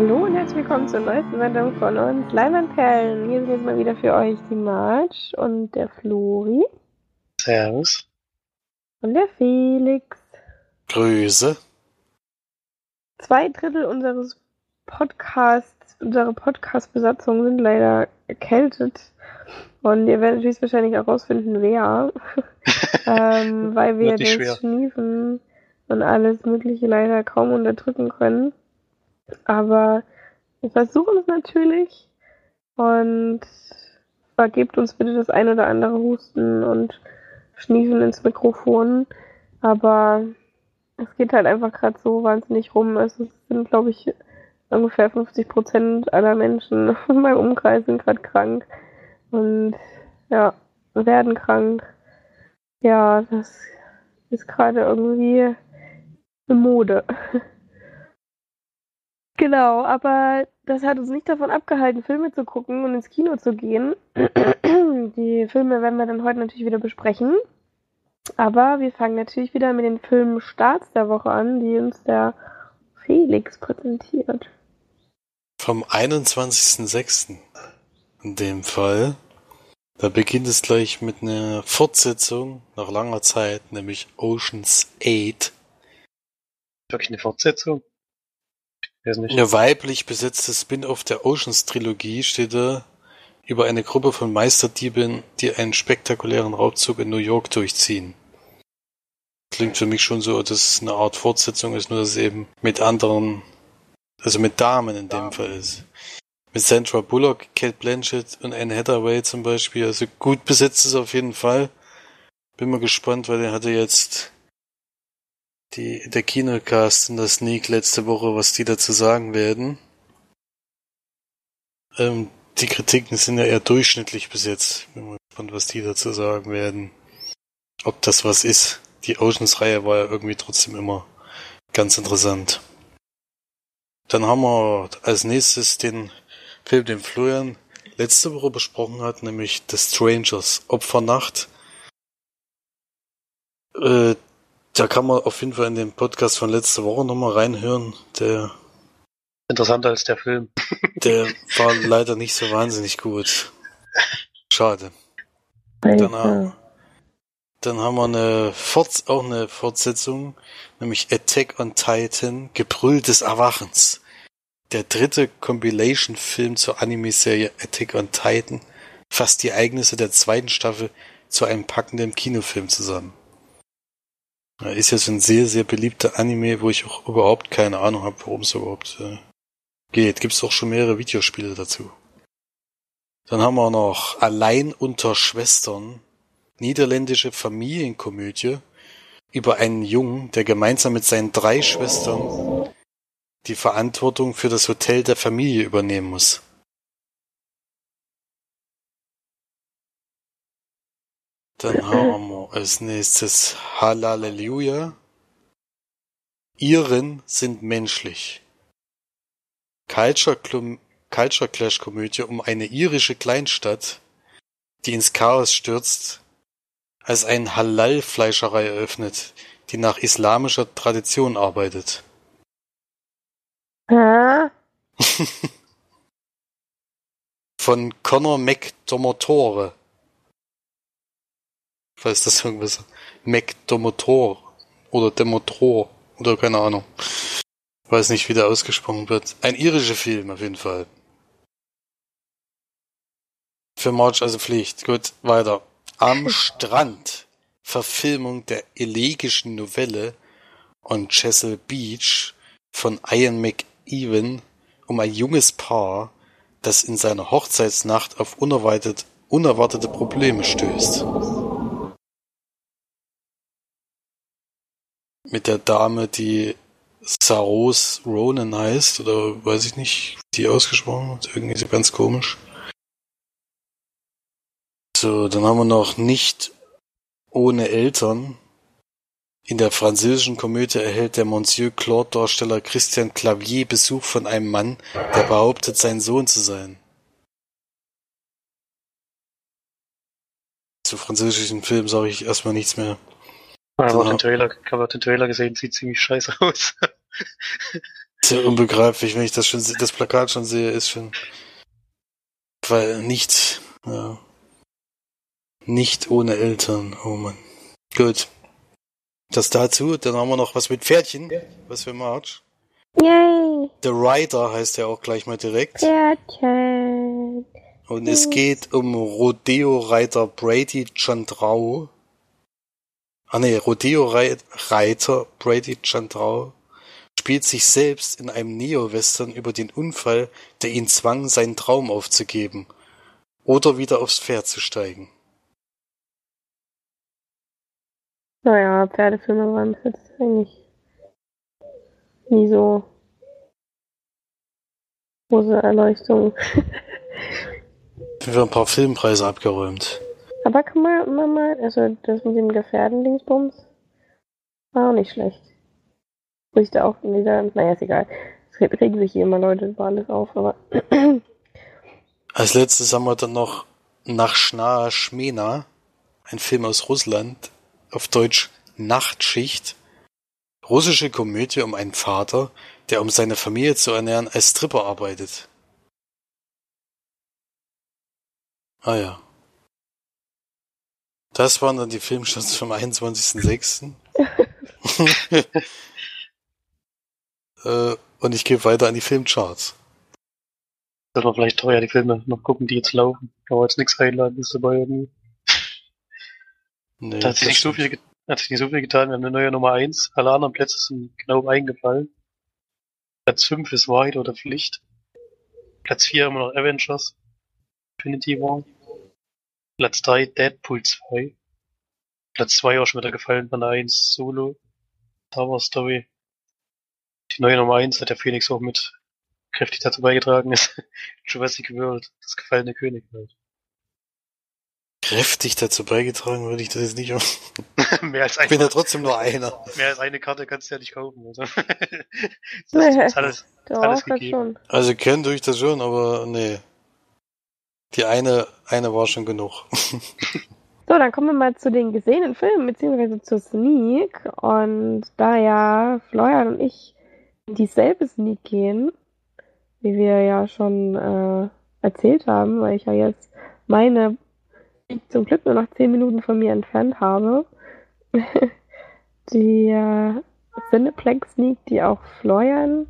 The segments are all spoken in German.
Hallo und herzlich willkommen zur neuesten Sendung von uns Leinwandperlen. Hier sind jetzt mal wieder für euch die Marge und der Flori. Servus. Und der Felix. Grüße. Zwei Drittel unseres Podcasts, unserer Podcast-Besatzung sind leider erkältet. Und ihr werdet höchstwahrscheinlich auch rausfinden, wer. ähm, weil wir das schwer. Schniefen und alles Mögliche leider kaum unterdrücken können. Aber wir versuchen es natürlich und vergebt uns bitte das ein oder andere Husten und Schniefen ins Mikrofon. Aber es geht halt einfach gerade so wahnsinnig rum. Es sind, glaube ich, ungefähr 50 Prozent aller Menschen in meinem Umkreis sind gerade krank und ja, werden krank. Ja, das ist gerade irgendwie eine Mode. Genau, aber das hat uns nicht davon abgehalten, Filme zu gucken und ins Kino zu gehen. Die Filme werden wir dann heute natürlich wieder besprechen. Aber wir fangen natürlich wieder mit den Filmen Starts der Woche an, die uns der Felix präsentiert. Vom 21.06. in dem Fall. Da beginnt es gleich mit einer Fortsetzung nach langer Zeit, nämlich Oceans 8. Wirklich eine Fortsetzung? Eine weiblich besetzte Spin-off der Oceans-Trilogie steht da über eine Gruppe von Meisterdieben, die einen spektakulären Raubzug in New York durchziehen. Klingt für mich schon so, dass es eine Art Fortsetzung ist, nur dass es eben mit anderen, also mit Damen in dem Fall ist. Mit Sandra Bullock, Kate Blanchett und Anne Hathaway zum Beispiel. Also gut besetzt ist auf jeden Fall. Bin mal gespannt, weil der hatte jetzt die, der Kinocast in der Sneak letzte Woche, was die dazu sagen werden. Ähm, die Kritiken sind ja eher durchschnittlich bis jetzt. Bin mal gespannt, was die dazu sagen werden. Ob das was ist. Die Oceans-Reihe war ja irgendwie trotzdem immer ganz interessant. Dann haben wir als nächstes den Film, den Florian letzte Woche besprochen hat, nämlich The Strangers, Opfernacht. Äh, da kann man auf jeden Fall in den Podcast von letzter Woche nochmal reinhören. Der interessanter als der Film. Der war leider nicht so wahnsinnig gut. Schade. Dann, haben, dann haben wir eine Forts auch eine Fortsetzung, nämlich Attack on Titan, Gebrüll des Erwachens. Der dritte Compilation-Film zur Anime-Serie Attack on Titan fasst die Ereignisse der zweiten Staffel zu einem packenden Kinofilm zusammen. Ist ja so ein sehr, sehr beliebter Anime, wo ich auch überhaupt keine Ahnung habe, worum es überhaupt äh, geht. Gibt es auch schon mehrere Videospiele dazu. Dann haben wir noch Allein unter Schwestern, niederländische Familienkomödie über einen Jungen, der gemeinsam mit seinen drei Schwestern die Verantwortung für das Hotel der Familie übernehmen muss. Dann haben wir als nächstes Halleluja. Iren sind menschlich. Culture, Culture Clash Komödie um eine irische Kleinstadt, die ins Chaos stürzt, als ein Halal-Fleischerei eröffnet, die nach islamischer Tradition arbeitet. Hä? Von Conor McDomotore falls das irgendwas McDomotor oder Demotor oder keine Ahnung. Weiß nicht, wie der ausgesprochen wird. Ein irischer Film auf jeden Fall. Für March also Pflicht. Gut, weiter. Am Strand. Verfilmung der elegischen Novelle on Chesil Beach von Ian McEwan um ein junges Paar, das in seiner Hochzeitsnacht auf unerwartet, unerwartete Probleme stößt. Mit der Dame, die Saros Ronan heißt, oder weiß ich nicht, die ausgesprochen wird, irgendwie so ganz komisch. So, dann haben wir noch nicht ohne Eltern. In der französischen Komödie erhält der Monsieur Claude-Darsteller Christian Clavier Besuch von einem Mann, der behauptet, sein Sohn zu sein. Zu französischen Filmen sage ich erstmal nichts mehr. Ich habe den Trailer, hab den Trailer gesehen, sieht ziemlich scheiße aus. Sehr unbegreiflich, wenn ich das schon das Plakat schon sehe, ist schon weil nicht ja, nicht ohne Eltern. Oh Mann. Gut. Das dazu, dann haben wir noch was mit Pferdchen, was für March. Yay! The Rider heißt ja auch gleich mal direkt. Pferdchen. Und es geht um Rodeo-Reiter Brady Chandrau. Ah ne, Rodeo-Reiter Brady Chandrau spielt sich selbst in einem Neo-Western über den Unfall, der ihn zwang, seinen Traum aufzugeben oder wieder aufs Pferd zu steigen. Naja, Pferdefilme waren jetzt eigentlich nie so große Erleuchtung. Wir haben ein paar Filmpreise abgeräumt. Aber kann man, man mal, also das mit dem Gefährden-Dingsbums war auch nicht schlecht. Wo ich da auch wieder, naja, ist egal. Es regen sich hier immer Leute über alles auf, aber. Als letztes haben wir dann noch Nach Schnaer Schmena, ein Film aus Russland, auf Deutsch Nachtschicht. Russische Komödie um einen Vater, der um seine Familie zu ernähren als Stripper arbeitet. Ah ja. Das waren dann die Filmstarts vom 21.06. äh, und ich gehe weiter an die Filmcharts. Sollte man vielleicht teuer die Filme noch gucken, die jetzt laufen. Aber jetzt nichts Einladendes dabei irgendwie. Nee, Da hat sich nicht so viel, hat sich nicht so viel getan. Wir haben eine neue Nummer 1. Alle anderen Plätze sind genau eingefallen. Platz 5 ist Wahrheit oder Pflicht. Platz 4 immer noch Avengers. Infinity War. Platz 3 Deadpool 2. Platz 2 auch schon wieder gefallen von der 1 Solo. Star Wars Story. Die neue Nummer 1 hat der Phoenix auch mit kräftig dazu beigetragen ist. Jurassic World. Das gefallene Königreich. kräftig dazu beigetragen, würde ich das jetzt nicht. Ich mehr als bin ja eine, trotzdem nur einer. mehr als eine Karte kannst du ja nicht kaufen. Also. das ist alles, Alles das gegeben. schon. Also kennen tue ich das schon, aber nee. Die eine, eine war schon genug. So, dann kommen wir mal zu den gesehenen Filmen, beziehungsweise zur Sneak. Und da ja Florian und ich in dieselbe Sneak gehen, wie wir ja schon äh, erzählt haben, weil ich ja jetzt meine Sneak zum Glück nur noch 10 Minuten von mir entfernt habe. die äh, Cineplex Sneak, die auch Florian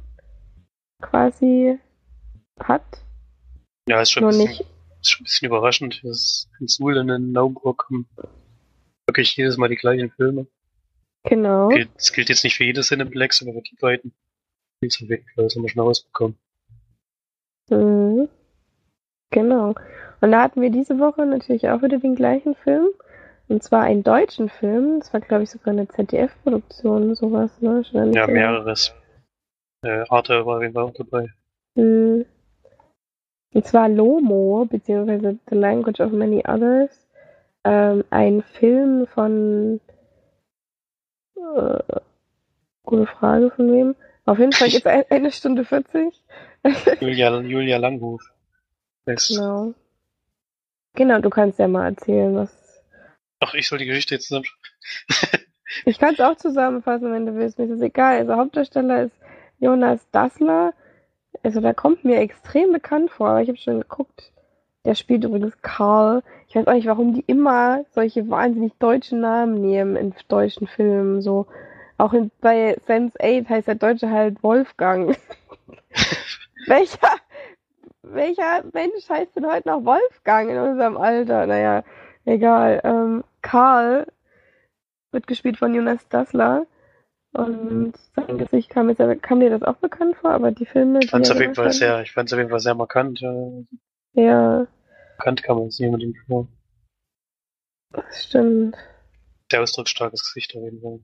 quasi hat. ja, ist schon, Nur ein bisschen, nicht ist schon ein bisschen überraschend. dass in Suhl und in Naumburg kommen wirklich jedes Mal die gleichen Filme. genau. Gilt, das gilt jetzt nicht für jedes Cineplex, aber für die beiden auf jeden Fall. Das haben wir schon rausbekommen. Mhm. Genau. Und da hatten wir diese Woche natürlich auch wieder den gleichen Film. Und zwar einen deutschen Film. Das war, glaube ich, sogar eine ZDF-Produktion, sowas, ne? Ja, mehreres. Äh, Arte war auf jeden Fall auch dabei. Mhm. Und zwar Lomo, beziehungsweise The Language of Many Others. Ähm, ein Film von. Äh, gute Frage von wem. Auf jeden Fall geht es ein, eine Stunde 40. Julia, Julia Langhof. Das, Genau. Genau, du kannst ja mal erzählen, was. Ach, ich soll die Geschichte jetzt zusammen. Ich kann es auch zusammenfassen, wenn du willst. Mir ist es egal. Also Hauptdarsteller ist Jonas Dassler. Also der kommt mir extrem bekannt vor, aber ich habe schon geguckt. Der spielt übrigens Karl. Ich weiß auch nicht, warum die immer solche wahnsinnig deutschen Namen nehmen in deutschen Filmen. So auch in, bei Sense 8 heißt der Deutsche halt Wolfgang. welcher, welcher Mensch heißt denn heute noch Wolfgang in unserem Alter? Naja, egal. Ähm, Karl wird gespielt von Jonas Dassler. Und sein Gesicht kam, mir, kam dir das auch bekannt vor, aber die Filme. Ich fand es auf jeden Fall sehr, ich fand es auf jeden Fall sehr markant. Ja, markant kann man es nicht unbedingt vor. das stimmt. Sehr ausdrucksstarkes Gesicht auf jeden Fall.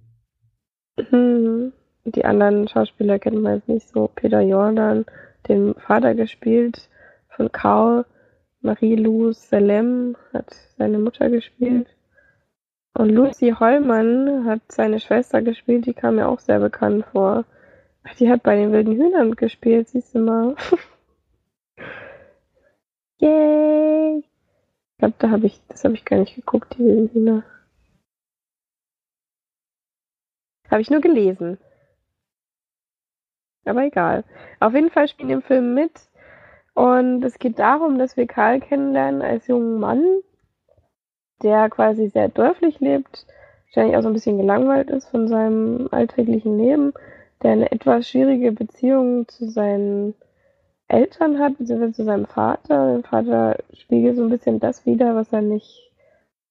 Mhm. Die anderen Schauspieler kennt man jetzt nicht so. Peter Jordan, den Vater gespielt von Karl. Marie-Lou Salem hat seine Mutter gespielt. Und Lucy Hollmann hat seine Schwester gespielt, die kam mir auch sehr bekannt vor. Die hat bei den wilden Hühnern gespielt, siehst du mal. Yay! Ich glaube, da habe ich, das habe ich gar nicht geguckt, die wilden Hühner. Habe ich nur gelesen. Aber egal. Auf jeden Fall spielt im Film mit. Und es geht darum, dass wir Karl kennenlernen als jungen Mann, der quasi sehr dörflich lebt, wahrscheinlich auch so ein bisschen gelangweilt ist von seinem alltäglichen Leben, der eine etwas schwierige Beziehung zu seinen Eltern hat, beziehungsweise zu seinem Vater. Der Vater spiegelt so ein bisschen das wider, was er nicht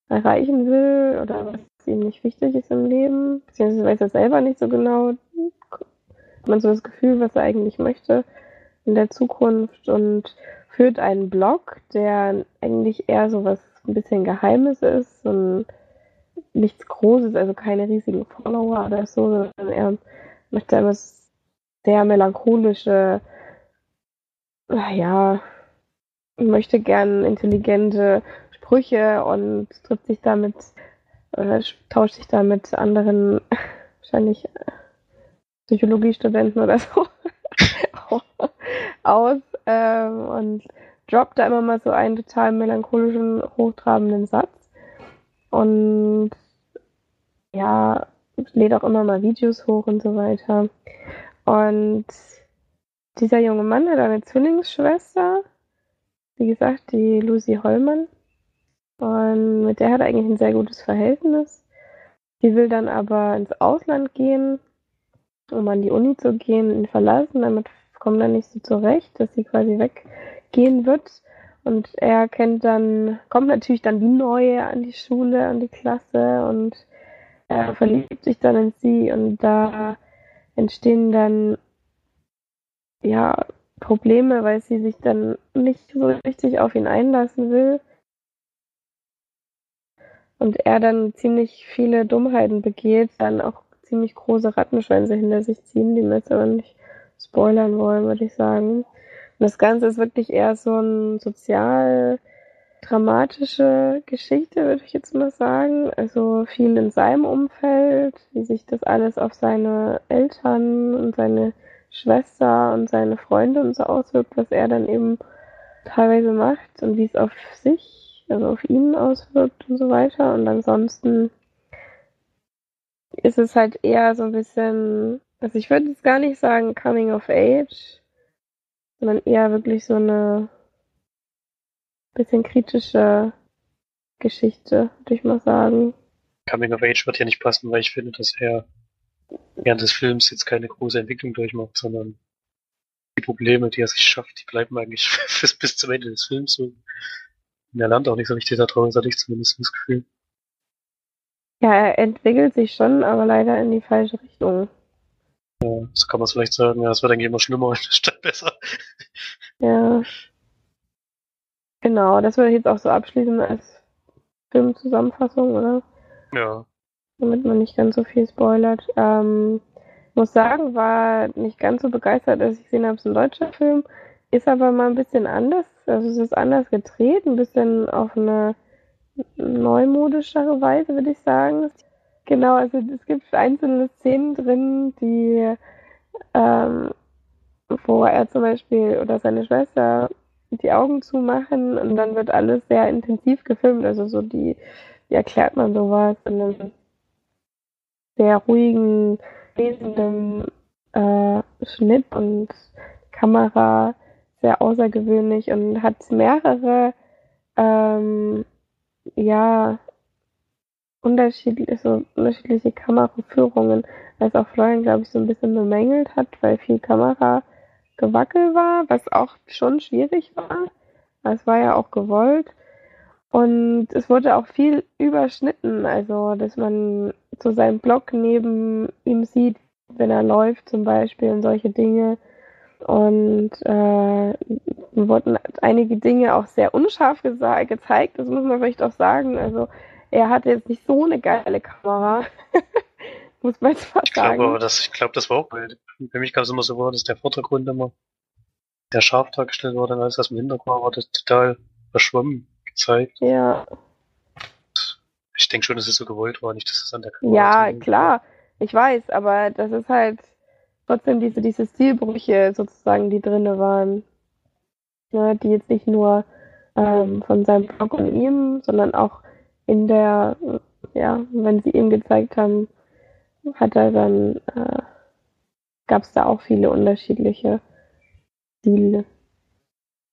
erreichen will oder was ihm nicht wichtig ist im Leben, beziehungsweise weiß er selber nicht so genau. Hat man so das Gefühl, was er eigentlich möchte in der Zukunft und führt einen Blog, der eigentlich eher so was ein bisschen Geheimes ist und nichts Großes, also keine riesigen Follower oder so, sondern er möchte immer sehr melancholische, ja, möchte gern intelligente Sprüche und trifft sich damit oder tauscht sich da mit anderen, wahrscheinlich Psychologiestudenten oder so aus ähm, und droppt da immer mal so einen total melancholischen, hochtrabenden Satz. Und ja, lädt auch immer mal Videos hoch und so weiter. Und dieser junge Mann hat eine Zwillingsschwester, wie gesagt, die Lucy Hollmann. Und mit der hat er eigentlich ein sehr gutes Verhältnis. Die will dann aber ins Ausland gehen, um an die Uni zu gehen, ihn verlassen. Damit kommt er nicht so zurecht, dass sie quasi weggehen wird. Und er kennt dann, kommt natürlich dann wie Neue an die Schule, an die Klasse und er verliebt sich dann in sie und da entstehen dann ja Probleme, weil sie sich dann nicht so richtig auf ihn einlassen will und er dann ziemlich viele Dummheiten begeht, dann auch ziemlich große Rattenschwänze hinter sich ziehen, die wir jetzt aber nicht spoilern wollen, würde ich sagen. Und das Ganze ist wirklich eher so ein sozial dramatische Geschichte, würde ich jetzt mal sagen. Also viel in seinem Umfeld, wie sich das alles auf seine Eltern und seine Schwester und seine Freunde und so auswirkt, was er dann eben teilweise macht und wie es auf sich, also auf ihn auswirkt und so weiter. Und ansonsten ist es halt eher so ein bisschen, also ich würde jetzt gar nicht sagen Coming of Age, sondern eher wirklich so eine bisschen kritische Geschichte, würde ich mal sagen. Coming of Age wird hier nicht passen, weil ich finde, dass er während des Films jetzt keine große Entwicklung durchmacht, sondern die Probleme, die er sich schafft, die bleiben eigentlich bis, zum Ende des Films so. Und er lernt auch nicht so richtig daraus, hatte ich zumindest das Gefühl. Ja, er entwickelt sich schon, aber leider in die falsche Richtung. Ja, so kann man es vielleicht sagen. Ja, es wird eigentlich immer schlimmer statt besser. Ja. Genau, das würde ich jetzt auch so abschließen als Filmzusammenfassung, oder? Ja. Damit man nicht ganz so viel spoilert. Ähm, muss sagen, war nicht ganz so begeistert, als ich gesehen habe, es ist ein deutscher Film. Ist aber mal ein bisschen anders. Also es ist anders gedreht, ein bisschen auf eine neumodischere Weise, würde ich sagen. Genau, also es gibt einzelne Szenen drin, die ähm, wo er zum Beispiel oder seine Schwester die Augen zumachen und dann wird alles sehr intensiv gefilmt. Also so die, wie erklärt man sowas in einem sehr ruhigen, lesenden äh, Schnitt und Kamera sehr außergewöhnlich und hat mehrere ähm, ja unterschiedliche, so unterschiedliche Kameraführungen, als auch Florian, glaube ich, so ein bisschen bemängelt hat, weil viel Kamera Gewackel war, was auch schon schwierig war. Es war ja auch gewollt. Und es wurde auch viel überschnitten, also dass man zu seinem Blog neben ihm sieht, wenn er läuft zum Beispiel und solche Dinge. Und äh, wurden einige Dinge auch sehr unscharf gezeigt, das muss man vielleicht auch sagen. Also er hatte jetzt nicht so eine geile Kamera. muss man jetzt fast ich glaube, sagen. Aber das, ich glaube, das war auch Bild. Für mich kam es immer so vor, dass der Vordergrund immer sehr scharf dargestellt war, dann alles, was im Hintergrund war, das total verschwommen gezeigt. Ja. Ich denke schon, dass es so gewollt war, nicht, dass es an der Kamera Ja, klar. War. Ich weiß, aber das ist halt trotzdem diese, diese Stilbrüche sozusagen, die drinne waren. Ja, ne, die jetzt nicht nur ähm, von seinem Blog und ihm, sondern auch in der, ja, wenn sie ihm gezeigt haben, hat er dann äh, gab es da auch viele unterschiedliche Stile,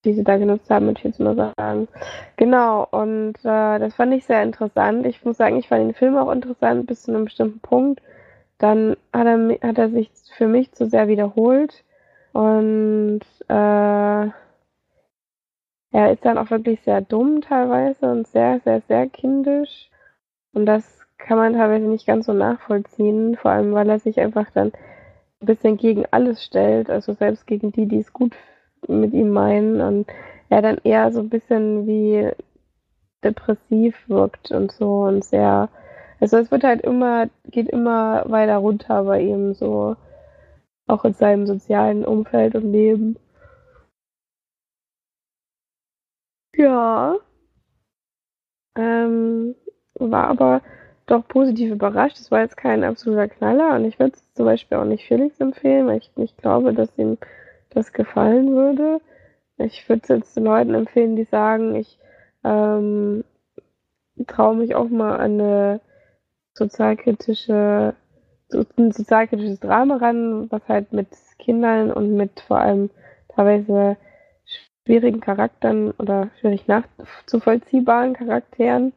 die sie da genutzt haben, würde ich jetzt mal sagen. Genau, und äh, das fand ich sehr interessant. Ich muss sagen, ich fand den Film auch interessant bis zu einem bestimmten Punkt. Dann hat er, hat er sich für mich zu sehr wiederholt und äh, er ist dann auch wirklich sehr dumm teilweise und sehr, sehr, sehr kindisch. Und das kann man teilweise nicht ganz so nachvollziehen, vor allem weil er sich einfach dann ein bisschen gegen alles stellt, also selbst gegen die, die es gut mit ihm meinen und er dann eher so ein bisschen wie depressiv wirkt und so und sehr, also es wird halt immer, geht immer weiter runter bei ihm so, auch in seinem sozialen Umfeld und Leben. Ja. Ähm, war aber doch positiv überrascht. Es war jetzt kein absoluter Knaller und ich würde es zum Beispiel auch nicht Felix empfehlen, weil ich nicht glaube, dass ihm das gefallen würde. Ich würde es jetzt Leuten empfehlen, die sagen, ich ähm, traue mich auch mal an eine sozialkritische, so, ein sozialkritisches Drama ran, was halt mit Kindern und mit vor allem teilweise schwierigen Charakteren oder schwierig nachzuvollziehbaren Charakteren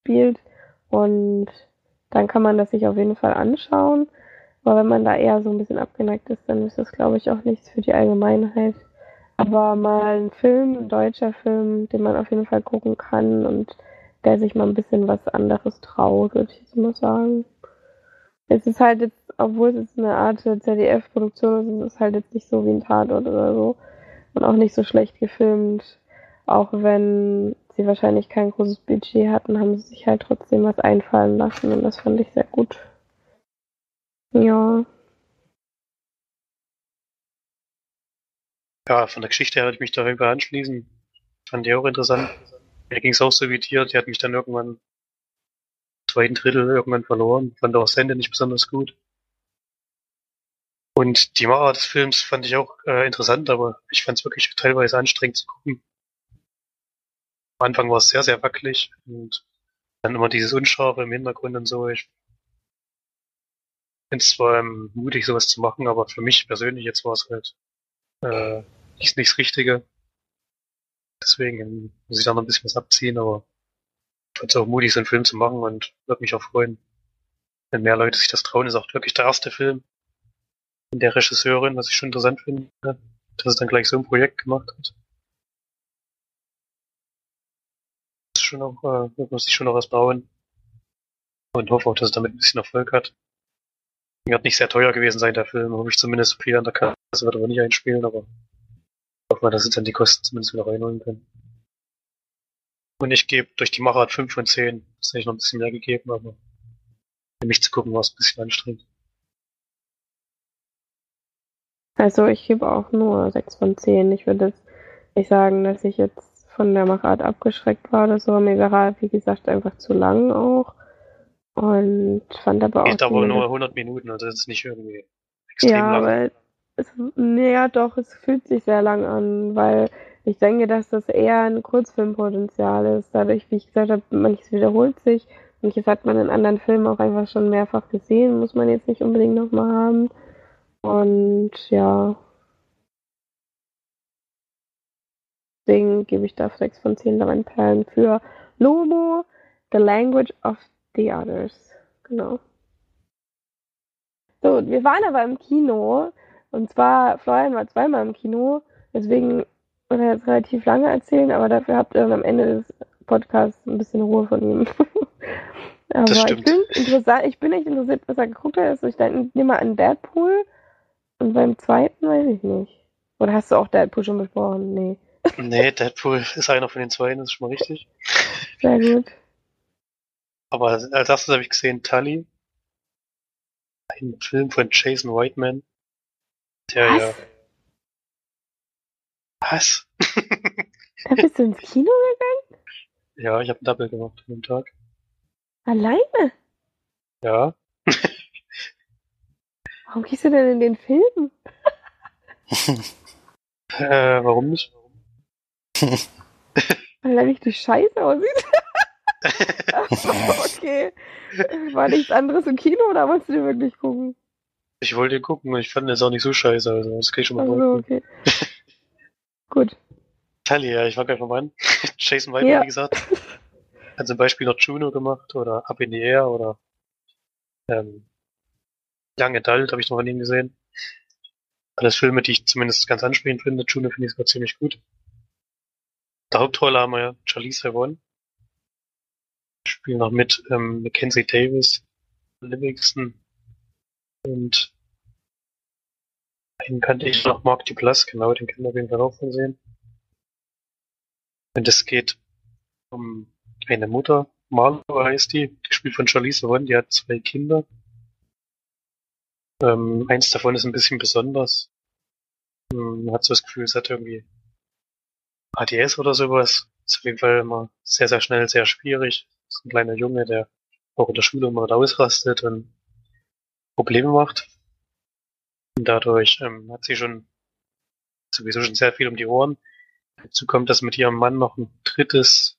spielt. Und dann kann man das sich auf jeden Fall anschauen. Aber wenn man da eher so ein bisschen abgeneigt ist, dann ist das, glaube ich, auch nichts für die Allgemeinheit. Aber mal ein Film, ein deutscher Film, den man auf jeden Fall gucken kann und der sich mal ein bisschen was anderes traut, würde ich jetzt mal sagen. Es ist halt jetzt, obwohl es jetzt eine Art ZDF-Produktion ist, ist es halt jetzt nicht so wie ein Tatort oder so und auch nicht so schlecht gefilmt. Auch wenn sie wahrscheinlich kein großes Budget hatten, haben sie sich halt trotzdem was einfallen lassen und das fand ich sehr gut. Ja. Ja, von der Geschichte her würde ich mich da irgendwie anschließen. Fand ich auch interessant. Mir ging es auch so wie dir, die hat mich dann irgendwann im zweiten Drittel irgendwann verloren. Fand auch das Ende nicht besonders gut. Und die Machart des Films fand ich auch äh, interessant, aber ich fand es wirklich teilweise anstrengend zu gucken. Am Anfang war es sehr, sehr wackelig und dann immer dieses Unscharfe im Hintergrund und so. Ich finde es zwar ähm, mutig, sowas zu machen, aber für mich persönlich jetzt war es halt äh, nicht, nicht das Richtige. Deswegen muss ich da noch ein bisschen was abziehen, aber ich fand es auch mutig, so einen Film zu machen und würde mich auch freuen, wenn mehr Leute sich das trauen. Ist auch wirklich der erste Film, der Regisseurin, was ich schon interessant finde, dass es dann gleich so ein Projekt gemacht hat. Schon auch, äh, muss sich schon noch was bauen. Und hoffe auch, dass es damit ein bisschen Erfolg hat. Wird nicht sehr teuer gewesen sein, der Film. Hoffe ich zumindest viel an der Kasse, wird aber nicht einspielen, aber hoffe mal, dass sie dann die Kosten zumindest wieder reinholen können. Und ich gebe durch die Machart 5 von 10. Das hätte ich noch ein bisschen mehr gegeben, aber für mich zu gucken war es ein bisschen anstrengend. Also ich gebe auch nur 6 von 10. Ich würde jetzt nicht sagen, dass ich jetzt von der Machart abgeschreckt war oder so. Mir war, wie gesagt, einfach zu lang auch. Und fand aber auch. Geht aber nur 100 Minuten, also das ist nicht irgendwie extrem ja, lang. Aber es, ja, doch, es fühlt sich sehr lang an, weil ich denke, dass das eher ein Kurzfilmpotenzial ist. Dadurch, wie ich gesagt habe, manches wiederholt sich. Manches hat man in anderen Filmen auch einfach schon mehrfach gesehen, muss man jetzt nicht unbedingt nochmal haben. Und ja. Deswegen gebe ich da 6 von 10 Perlen für Lomo, The Language of the Others. Genau. So, wir waren aber im Kino. Und zwar, Florian war zweimal im Kino. Deswegen wird er jetzt relativ lange erzählen, aber dafür habt ihr dann am Ende des Podcasts ein bisschen Ruhe von ihm. aber ich bin ich bin echt interessiert, was er geguckt hat. Also ich nehme mal an Deadpool. Und beim zweiten weiß ich nicht. Oder hast du auch Deadpool schon besprochen? Nee. Nee, Deadpool ist einer von den zwei, das ist schon mal richtig. Sehr gut. Aber als erstes habe ich gesehen Tully. Ein Film von Jason Whiteman. Der Was? ja. Was? Da bist du ins Kino gegangen? ja, ich habe ein Double gemacht an dem Tag. Alleine? Ja. Warum gehst du denn in den Film? Äh, warum nicht? Weil er richtig scheiße aussieht. okay. War nichts anderes im Kino oder wolltest du dir wirklich gucken? Ich wollte ihn gucken und ich fand jetzt auch nicht so scheiße, also das kann ich schon mal Also, okay. Gut. Tully, ja, ich war gleich an. Jason White, Ja. wie gesagt, hat zum Beispiel noch Juno gemacht oder Up in the Air oder ähm, Young Adult habe ich noch von ihm gesehen. Alles Filme, die ich zumindest ganz ansprechend finde. Juno finde ich sogar ziemlich gut. Der Hauptrolle haben wir ja Charlize Theron. Spielen noch mit ähm, Mackenzie Davis, Livingston und einen kannte ich noch, Mark Duplass, genau, den kennen wir auf jeden Fall auch von sehen. Und es geht um eine Mutter, Marlo heißt die, gespielt von Charlize Theron, die hat zwei Kinder. Ähm, eins davon ist ein bisschen besonders. Ähm, Man hat so das Gefühl, es hat irgendwie ADS oder sowas. Ist auf jeden Fall immer sehr, sehr schnell, sehr schwierig. Ist ein kleiner Junge, der auch in der Schule immer ausrastet und Probleme macht. Und dadurch ähm, hat sie schon sowieso schon sehr viel um die Ohren. Dazu kommt, dass mit ihrem Mann noch ein drittes,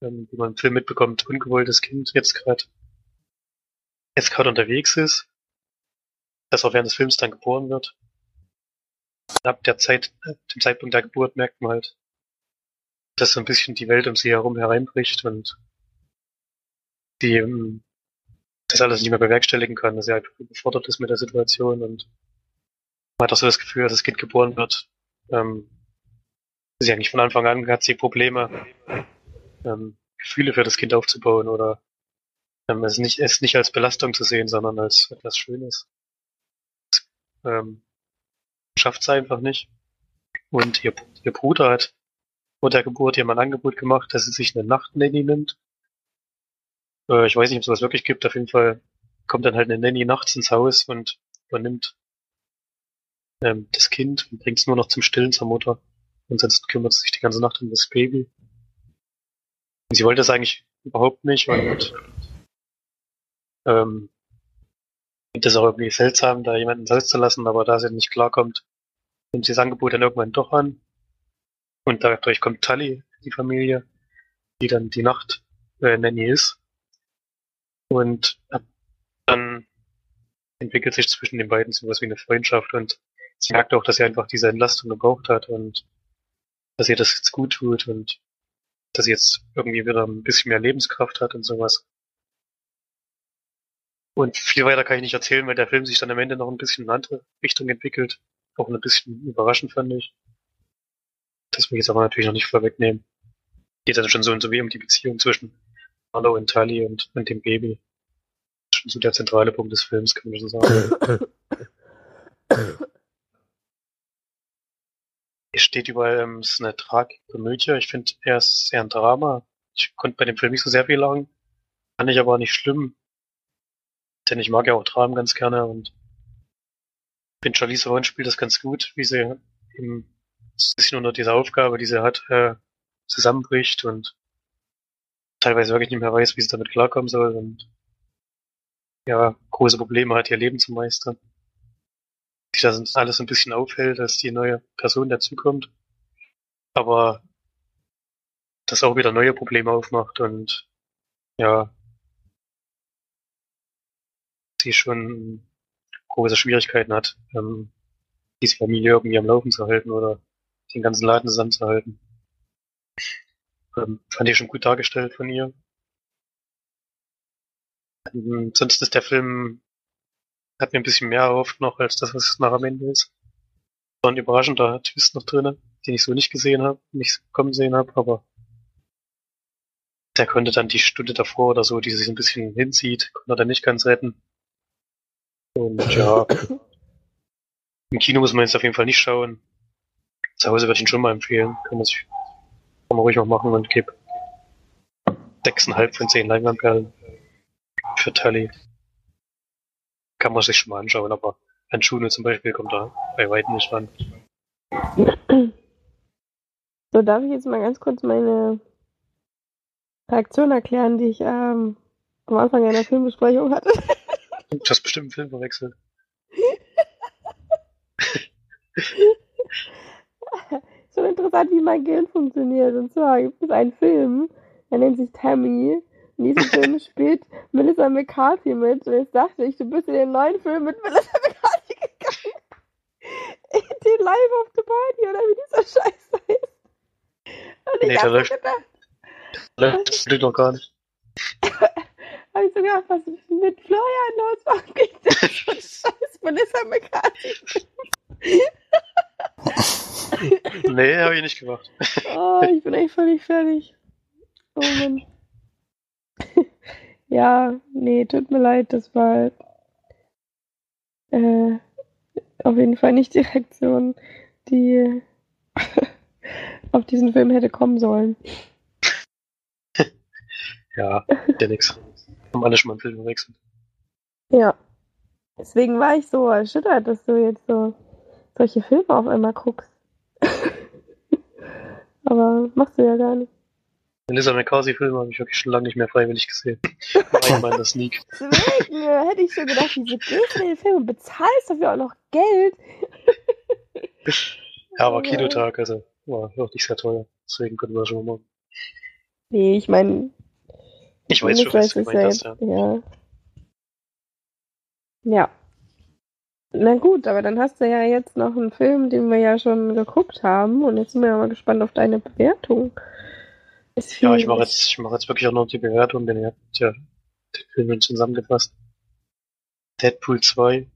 ähm, wie man im Film mitbekommt, ungewolltes Kind jetzt gerade jetzt gerade unterwegs ist, das auch während des Films dann geboren wird. Ab der Zeit, dem Zeitpunkt der Geburt merkt man halt, dass so ein bisschen die Welt um sie herum hereinbricht und die ähm, das alles nicht mehr bewerkstelligen kann, dass sie halt überfordert ist mit der Situation und man hat auch so das Gefühl, dass das Kind geboren wird. Ähm, sie eigentlich von Anfang an hat sie Probleme, ähm, Gefühle für das Kind aufzubauen oder ähm, es nicht, es nicht als Belastung zu sehen, sondern als etwas Schönes. Ähm, schafft sie einfach nicht. Und ihr, ihr Bruder hat vor der Geburt ihr mal ein Angebot gemacht, dass sie sich eine Nachtnanny nimmt. Äh, ich weiß nicht, ob es sowas wirklich gibt. Auf jeden Fall kommt dann halt eine Nanny nachts ins Haus und übernimmt ähm, das Kind und bringt es nur noch zum Stillen zur Mutter. Ansonsten kümmert sie sich die ganze Nacht um das Baby. Und sie wollte das eigentlich überhaupt nicht und ähm, findet das auch irgendwie seltsam, da jemanden Haus zu lassen, aber da sie nicht klarkommt, nimmt sie das Angebot dann irgendwann doch an. Und dadurch kommt Tully, die Familie, die dann die Nacht äh, Nanny ist. Und dann entwickelt sich zwischen den beiden sowas wie eine Freundschaft und sie merkt auch, dass sie einfach diese Entlastung gebraucht hat und dass ihr das jetzt gut tut und dass sie jetzt irgendwie wieder ein bisschen mehr Lebenskraft hat und sowas. Und viel weiter kann ich nicht erzählen, weil der Film sich dann am Ende noch ein bisschen in eine andere Richtung entwickelt. Auch ein bisschen überraschend fand ich. Das will ich jetzt aber natürlich noch nicht vorwegnehmen. Geht dann schon so und so wie um die Beziehung zwischen Arno und Tully und, und dem Baby. Das ist schon so der zentrale Punkt des Films, kann man schon sagen. Hier steht überall, ähm, es ist eine Tragkomödie. Ich finde, er ist eher ein Drama. Ich konnte bei dem Film nicht so sehr viel lachen. Fand ich aber nicht schlimm. Denn ich mag ja auch Dramen ganz gerne und finde, Charlize Theron spielt das ganz gut, wie sie eben ein bisschen unter dieser Aufgabe, die sie hat, äh, zusammenbricht und teilweise wirklich nicht mehr weiß, wie sie damit klarkommen soll und ja, große Probleme hat, ihr Leben zu meistern. Sich das alles ein bisschen aufhält, dass die neue Person dazukommt. Aber das auch wieder neue Probleme aufmacht und ja, sie schon große Schwierigkeiten hat, ähm, diese Familie irgendwie am Laufen zu halten oder den ganzen Laden zusammenzuhalten. Ähm, fand ich schon gut dargestellt von ihr. Ähm, sonst ist der Film, hat mir ein bisschen mehr erhofft noch, als das, was nach am Ende ist. War ein überraschender Twist noch drin, den ich so nicht gesehen habe, nicht kommen sehen habe, aber der konnte dann die Stunde davor oder so, die sich ein bisschen hinzieht, konnte er dann nicht ganz retten. Und ja, im Kino muss man jetzt auf jeden Fall nicht schauen. Zu Hause würde ich ihn schon mal empfehlen. Kann man sich kann man ruhig auch machen und gib 6,5 von 10 Leinwandperlen für Tully. Kann man sich schon mal anschauen, aber an Juno zum Beispiel kommt da bei weitem nicht ran. So, darf ich jetzt mal ganz kurz meine Reaktion erklären, die ich ähm, am Anfang einer Filmbesprechung hatte? Du hast bestimmt einen Film verwechselt. Schon interessant, wie mein Gehirn funktioniert. Und zwar gibt es einen Film, der nennt sich Tammy. In diesem Film spielt Melissa McCarthy mit. Und jetzt dachte ich, du bist in den neuen Film mit Melissa McCarthy den Live of the Party oder wie dieser Scheiß heißt. Und ich Nee, hab so läuft- gedacht, Das liegt noch gar nicht. hab ich so gedacht, was ist mit Florian los? Warum kriegt der Scheiß Vanessa McCarthy? Nee, habe ich nicht gemacht. Oh, ich bin echt völlig fertig. Oh Mann. ja, nee, tut mir leid, das war äh, auf jeden Fall nicht die Reaktion, die auf diesen Film hätte kommen sollen. Ja, der nix. Haben alle schon mal einen Film gewechselt. Ja. Deswegen war ich so erschüttert, dass du jetzt so solche Filme auf einmal guckst. Aber machst du ja gar nicht. Den Lisa McCarthy-Film habe ich wirklich schon lange nicht mehr freiwillig gesehen. Einmal in der Sneak. Deswegen hätte ich schon gedacht, wieso gehst du in den Film und bezahlst dafür auch noch Geld? Ja, aber Kinotag, also war auch nicht sehr teuer. Deswegen können wir das schon mal machen. Nee, ich meine, Ich weiß schon, was du gemeint hast, ja, ja. ja. Na gut, aber dann hast du ja jetzt noch einen Film, den wir ja schon geguckt haben und jetzt sind wir ja mal gespannt auf deine Bewertung. Ja, ich mache jetzt, ich mache jetzt wirklich auch noch die Bewertung, denn ihr habt ja den Film zusammengefasst. Deadpool 2.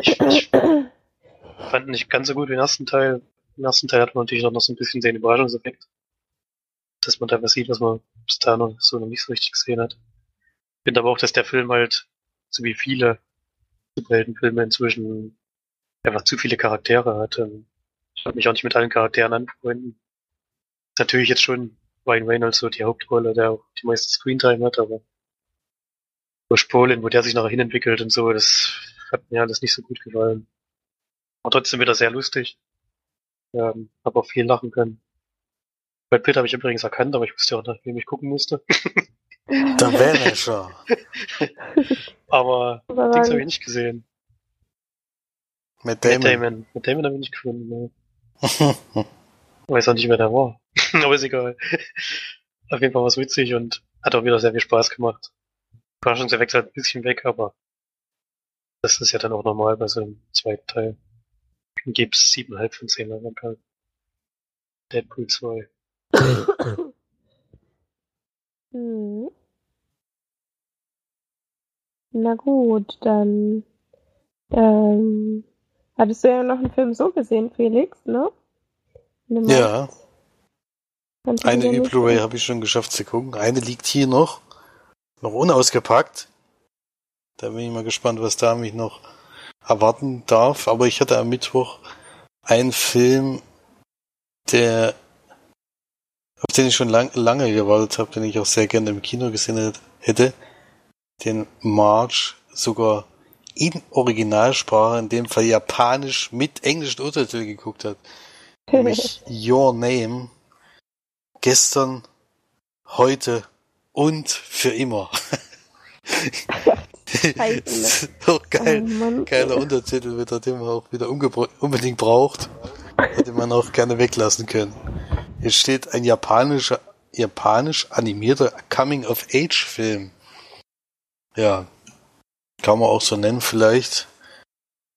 Ich, ich fand nicht ganz so gut wie den ersten Teil. Im ersten Teil hat man natürlich noch so ein bisschen den Überraschungseffekt. Dass man da was sieht, was man bis dahin noch so noch nicht so richtig gesehen hat. Ich finde aber auch, dass der Film halt, so wie viele Superheldenfilme inzwischen, einfach zu viele Charaktere hat. Ähm, Ich habe mich auch nicht mit allen Charakteren anfreunden. Ist natürlich jetzt schon Ryan Reynolds so die Hauptrolle, der auch die meiste Screentime hat, aber durch Polen, wo der sich nachher hinentwickelt und so, das hat mir alles nicht so gut gefallen. Aber trotzdem wieder sehr lustig. Ähm, hab auch viel lachen können. Brad Pitt habe ich übrigens erkannt, aber ich wusste auch nicht, wem ich gucken musste. Der Vanisher. Aber Aber Dings habe ich nicht gesehen. Mit Damon. Damon. Matt Damon habe ich nicht gefunden. Ne. Weiß auch nicht, wer der war. aber ist egal. Auf jeden Fall war es witzig und hat auch wieder sehr viel Spaß gemacht. Überraschungseffekt halt ein bisschen weg, aber das ist ja dann auch normal bei so einem zweiten Teil. Gibt's siebeneinhalb von zehn Leinwandperlen. Deadpool 2. Mhm. Na gut, dann ähm, hattest du ja noch einen Film so gesehen, Felix, ne? Ja, eine ja Blu-ray habe ich schon geschafft zu gucken. Eine liegt hier noch, noch unausgepackt. Da bin ich mal gespannt, was da mich noch erwarten darf. Aber ich hatte am Mittwoch einen Film, der auf den ich schon lang, lange gewartet habe, den ich auch sehr gerne im Kino gesehen hätte. Den March sogar in Originalsprache, in dem Fall japanisch mit englischen Untertiteln geguckt hat. Nämlich Your Name. Gestern, heute und für immer. So geil. Oh. Geiler Untertitel wieder, den man auch wieder unbedingt braucht. Hätte man auch gerne weglassen können. Hier steht ein japanischer, japanisch animierter Coming-of-Age-Film. Ja. Kann man auch so nennen vielleicht.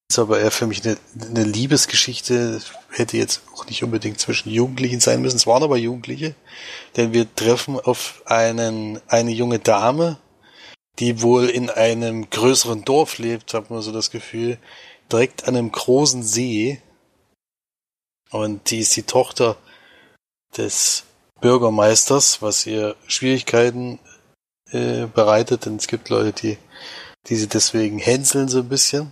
Ist aber eher für mich eine, eine Liebesgeschichte. Hätte jetzt auch nicht unbedingt zwischen Jugendlichen sein müssen. Es waren aber Jugendliche. Denn wir treffen auf einen, eine junge Dame, die wohl in einem größeren Dorf lebt, hat man so das Gefühl, direkt an einem großen See. Und die ist die Tochter des Bürgermeisters, was ihr Schwierigkeiten äh, bereitet, denn es gibt Leute, die, die sie deswegen hänseln so ein bisschen.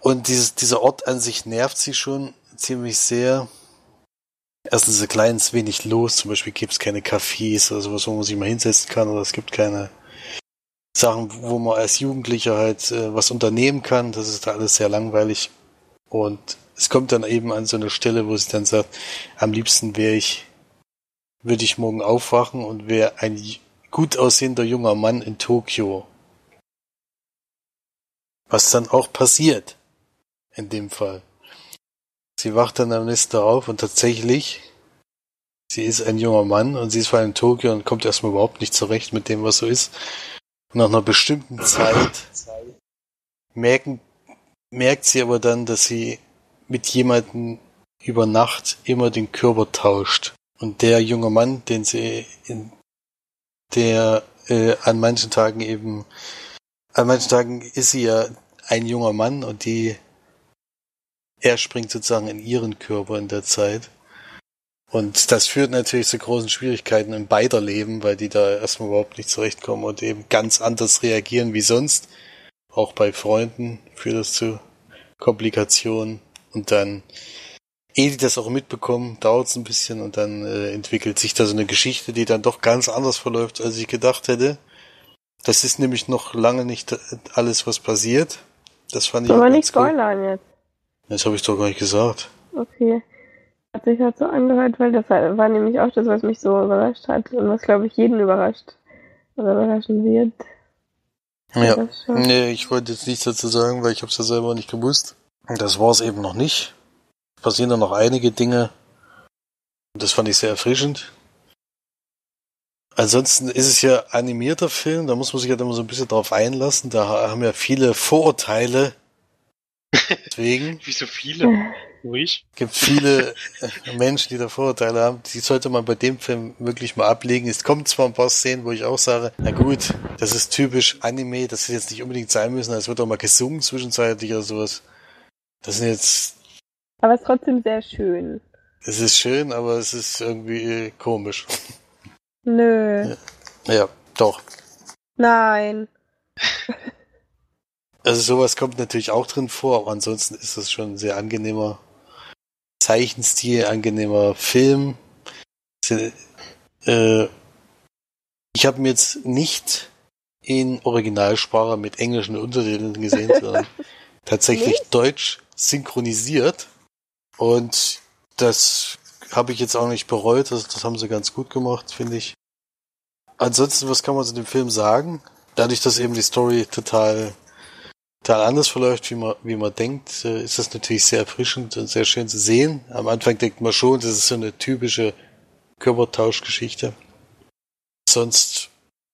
Und dieses, dieser Ort an sich nervt sie schon ziemlich sehr. Erstens ist ein kleines wenig los, zum Beispiel gibt es keine Cafés oder sowas, wo man sich mal hinsetzen kann, oder es gibt keine Sachen, wo man als Jugendlicher halt äh, was unternehmen kann. Das ist da alles sehr langweilig. Und es kommt dann eben an so eine Stelle, wo sie dann sagt, am liebsten wäre ich, würde ich morgen aufwachen und wäre ein gut aussehender junger Mann in Tokio. Was dann auch passiert. In dem Fall. Sie wacht dann am nächsten Tag auf und tatsächlich, sie ist ein junger Mann und sie ist vor allem in Tokio und kommt erstmal überhaupt nicht zurecht mit dem, was so ist. Und nach einer bestimmten Zeit merken, merkt sie aber dann, dass sie mit jemandem über Nacht immer den Körper tauscht. Und der junge Mann, den sie in der äh, an manchen Tagen eben, an manchen Tagen ist sie ja ein junger Mann und die er springt sozusagen in ihren Körper in der Zeit. Und das führt natürlich zu großen Schwierigkeiten in beider Leben, weil die da erstmal überhaupt nicht zurechtkommen und eben ganz anders reagieren wie sonst. Auch bei Freunden führt das zu Komplikationen. Und dann, ehe die das auch mitbekommen, dauert es ein bisschen und dann äh, entwickelt sich da so eine Geschichte, die dann doch ganz anders verläuft, als ich gedacht hätte. Das ist nämlich noch lange nicht alles, was passiert. Das fand ich. Aber nicht spoilern jetzt. Das habe ich doch gar nicht gesagt. Okay. Hat sich halt so angehört, weil das war nämlich auch das, was mich so überrascht hat und was, glaube ich, jeden überrascht oder überraschen wird. Ja, nee, ich wollte jetzt nichts dazu sagen, weil ich habe es ja selber nicht gewusst. Und das war es eben noch nicht. Es passieren da noch einige Dinge. Und das fand ich sehr erfrischend. Ansonsten ist es ja animierter Film, da muss man sich halt immer so ein bisschen drauf einlassen. Da haben ja viele Vorurteile Deswegen. Wie so viele. Ruhig. Es gibt viele äh, Menschen, die da Vorurteile haben. Die sollte man bei dem Film wirklich mal ablegen. Es kommen zwar ein paar Szenen, wo ich auch sage, na gut, das ist typisch Anime, das ist jetzt nicht unbedingt sein müssen. Es wird auch mal gesungen zwischenzeitlich oder sowas. Das sind jetzt. Aber es ist trotzdem sehr schön. Es ist schön, aber es ist irgendwie komisch. Nö. Ja, ja doch. Nein. Also sowas kommt natürlich auch drin vor, aber ansonsten ist es schon ein sehr angenehmer Zeichenstil, angenehmer Film. Äh, ich habe mir jetzt nicht in Originalsprache mit englischen Untertiteln gesehen, sondern tatsächlich nicht? deutsch synchronisiert. Und das habe ich jetzt auch nicht bereut. Das, das haben sie ganz gut gemacht, finde ich. Ansonsten, was kann man zu dem Film sagen? Dadurch, dass eben die Story total total anders verläuft, wie man, wie man denkt, äh, ist das natürlich sehr erfrischend und sehr schön zu sehen. Am Anfang denkt man schon, das ist so eine typische Körpertauschgeschichte. Sonst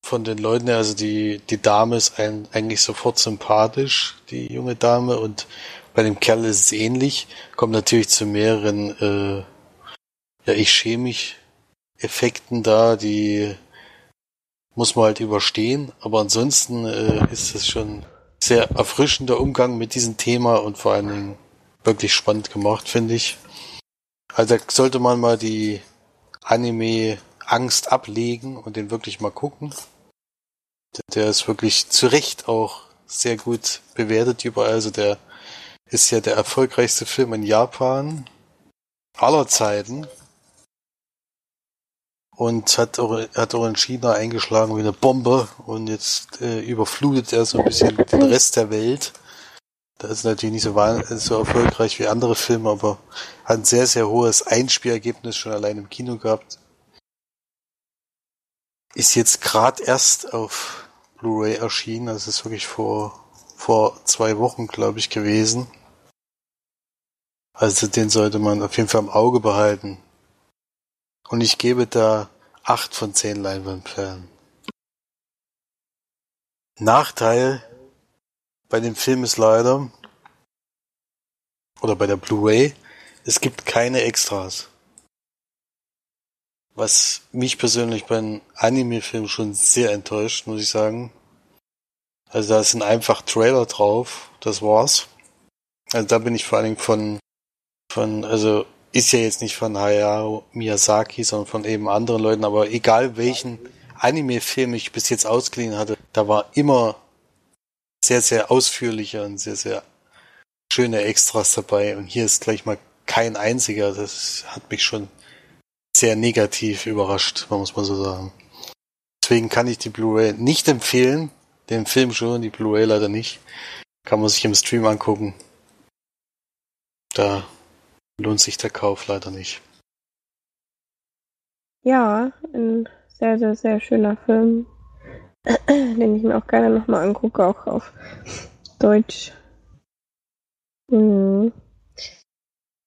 von den Leuten her, also die, die Dame ist ein, eigentlich sofort sympathisch, die junge Dame, und bei dem Kerl ist es ähnlich. Kommt natürlich zu mehreren, äh, ja, ich schäme mich Effekten da, die muss man halt überstehen, aber ansonsten äh, ist es schon sehr erfrischender Umgang mit diesem Thema und vor allen Dingen wirklich spannend gemacht, finde ich. Also sollte man mal die Anime-Angst ablegen und den wirklich mal gucken. Der ist wirklich zu Recht auch sehr gut bewertet überall. Also der ist ja der erfolgreichste Film in Japan aller Zeiten und hat auch, hat auch in China eingeschlagen wie eine Bombe und jetzt äh, überflutet er so ein bisschen den Rest der Welt. Das ist natürlich nicht so, so erfolgreich wie andere Filme, aber hat ein sehr, sehr hohes Einspielergebnis schon allein im Kino gehabt. Ist jetzt gerade erst auf Blu-ray erschienen, das ist wirklich vor, vor zwei Wochen, glaube ich, gewesen. Also den sollte man auf jeden Fall im Auge behalten. Und ich gebe da acht von zehn Leinwandperlen. Nachteil bei dem Film ist leider, oder bei der Blu-ray, es gibt keine Extras. Was mich persönlich beim Anime-Film schon sehr enttäuscht, muss ich sagen. Also da sind einfach Trailer drauf, das war's. Also da bin ich vor allen Dingen von, von, also ist ja jetzt nicht von Hayao Miyazaki, sondern von eben anderen Leuten, aber egal welchen Anime-Film ich bis jetzt ausgeliehen hatte, da war immer sehr, sehr ausführliche und sehr, sehr schöne Extras dabei. Und hier ist gleich mal kein einziger. Das hat mich schon sehr negativ überrascht, man muss mal so sagen. Deswegen kann ich die Blu-ray nicht empfehlen. Den Film schon, die Blu-ray leider nicht. Kann man sich im Stream angucken. Da lohnt sich der Kauf leider nicht. Ja, ein sehr, sehr, sehr schöner Film, den ich mir auch gerne nochmal angucke, auch auf Deutsch. Mhm.